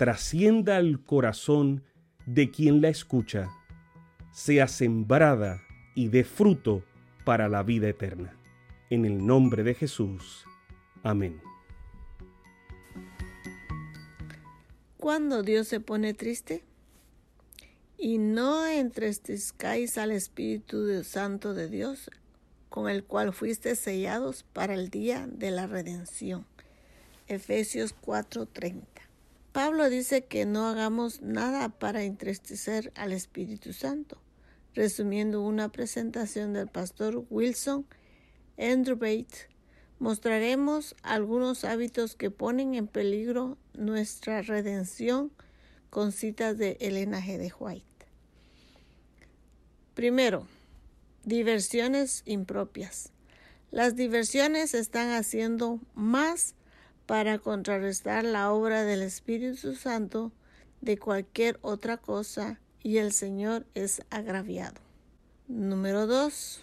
trascienda al corazón de quien la escucha, sea sembrada y dé fruto para la vida eterna. En el nombre de Jesús. Amén. Cuando Dios se pone triste, y no entristezcáis al Espíritu Santo de Dios, con el cual fuiste sellados para el día de la redención. Efesios 4:30. Pablo dice que no hagamos nada para entristecer al Espíritu Santo. Resumiendo una presentación del pastor Wilson Andrew Bates, mostraremos algunos hábitos que ponen en peligro nuestra redención con citas de Elena G. de White. Primero, diversiones impropias. Las diversiones están haciendo más para contrarrestar la obra del Espíritu Santo de cualquier otra cosa y el Señor es agraviado. Número 2.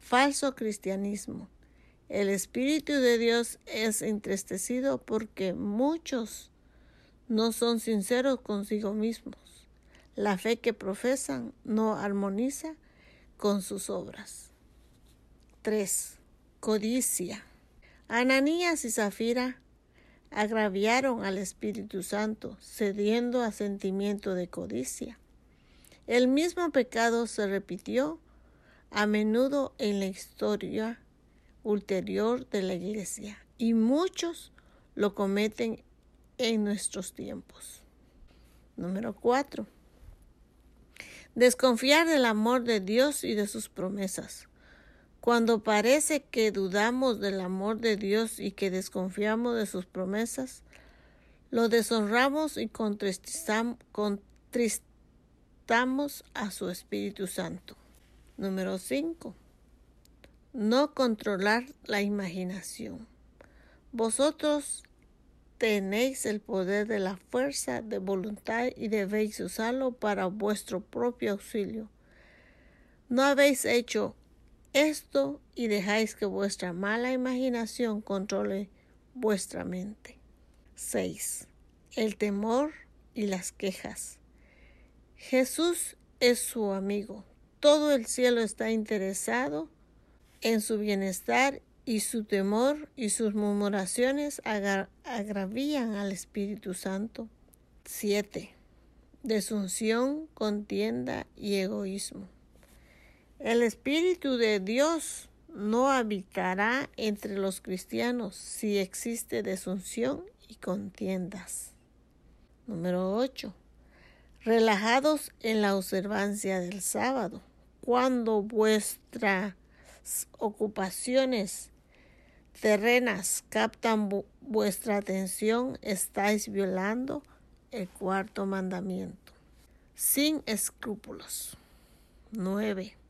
Falso cristianismo. El Espíritu de Dios es entristecido porque muchos no son sinceros consigo mismos. La fe que profesan no armoniza con sus obras. 3. Codicia. Ananías y Zafira agraviaron al Espíritu Santo, cediendo a sentimiento de codicia. El mismo pecado se repitió a menudo en la historia ulterior de la Iglesia y muchos lo cometen en nuestros tiempos. Número 4. Desconfiar del amor de Dios y de sus promesas. Cuando parece que dudamos del amor de Dios y que desconfiamos de sus promesas, lo deshonramos y contristamos, a su Espíritu Santo. Número 5. No controlar la imaginación. Vosotros tenéis el poder de la fuerza de voluntad y debéis usarlo para vuestro propio auxilio. No habéis hecho esto y dejáis que vuestra mala imaginación controle vuestra mente. 6. El temor y las quejas. Jesús es su amigo. Todo el cielo está interesado en su bienestar y su temor y sus murmuraciones agravían al Espíritu Santo. 7. Desunción, contienda y egoísmo. El Espíritu de Dios no habitará entre los cristianos si existe desunción y contiendas. Número 8. Relajados en la observancia del sábado. Cuando vuestras ocupaciones terrenas captan vuestra atención, estáis violando el cuarto mandamiento. Sin escrúpulos. 9.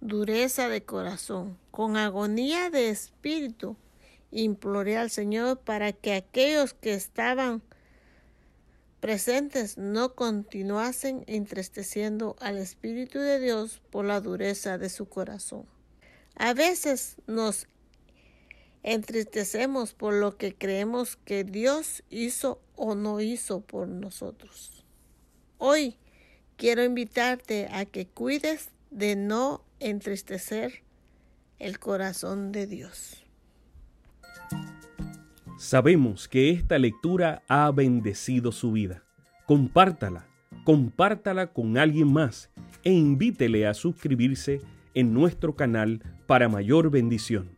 Dureza de corazón. Con agonía de espíritu, imploré al Señor para que aquellos que estaban presentes no continuasen entristeciendo al Espíritu de Dios por la dureza de su corazón. A veces nos entristecemos por lo que creemos que Dios hizo o no hizo por nosotros. Hoy quiero invitarte a que cuides de no entristecer el corazón de Dios. Sabemos que esta lectura ha bendecido su vida. Compártala compártala con alguien más e invítele a suscribirse en nuestro canal para mayor bendición.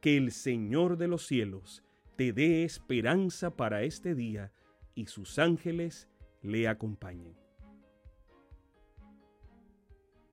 Que el Señor de los cielos te dé esperanza para este día y sus ángeles le acompañen.